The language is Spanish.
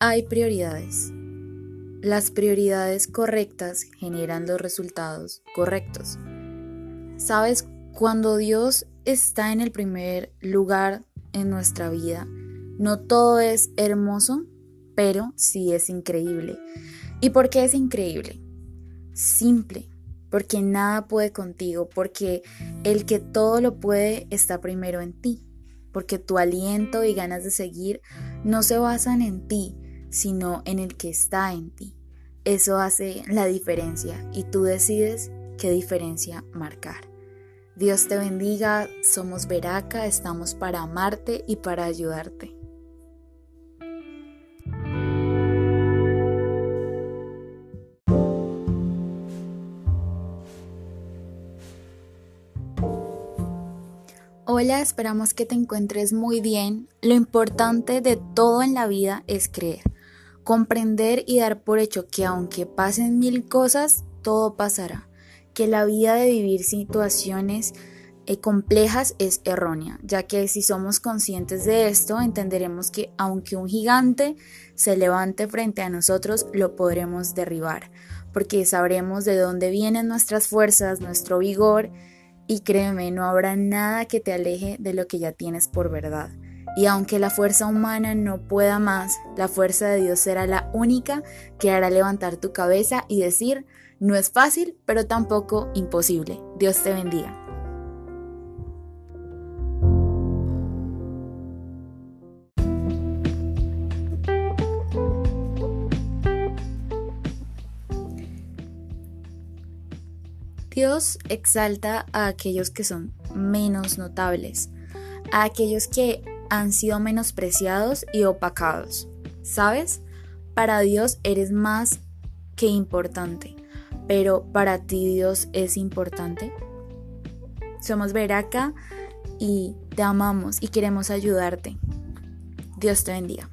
Hay prioridades. Las prioridades correctas generan los resultados correctos. Sabes, cuando Dios está en el primer lugar en nuestra vida, no todo es hermoso, pero sí es increíble. ¿Y por qué es increíble? Simple, porque nada puede contigo, porque el que todo lo puede está primero en ti, porque tu aliento y ganas de seguir no se basan en ti, sino en el que está en ti. Eso hace la diferencia y tú decides qué diferencia marcar. Dios te bendiga, somos Veraca, estamos para amarte y para ayudarte. Hola, esperamos que te encuentres muy bien. Lo importante de todo en la vida es creer comprender y dar por hecho que aunque pasen mil cosas, todo pasará, que la vida de vivir situaciones eh, complejas es errónea, ya que si somos conscientes de esto, entenderemos que aunque un gigante se levante frente a nosotros, lo podremos derribar, porque sabremos de dónde vienen nuestras fuerzas, nuestro vigor, y créeme, no habrá nada que te aleje de lo que ya tienes por verdad. Y aunque la fuerza humana no pueda más, la fuerza de Dios será la única que hará levantar tu cabeza y decir, no es fácil, pero tampoco imposible. Dios te bendiga. Dios exalta a aquellos que son menos notables, a aquellos que han sido menospreciados y opacados. ¿Sabes? Para Dios eres más que importante, pero para ti Dios es importante. Somos Veraca y te amamos y queremos ayudarte. Dios te bendiga.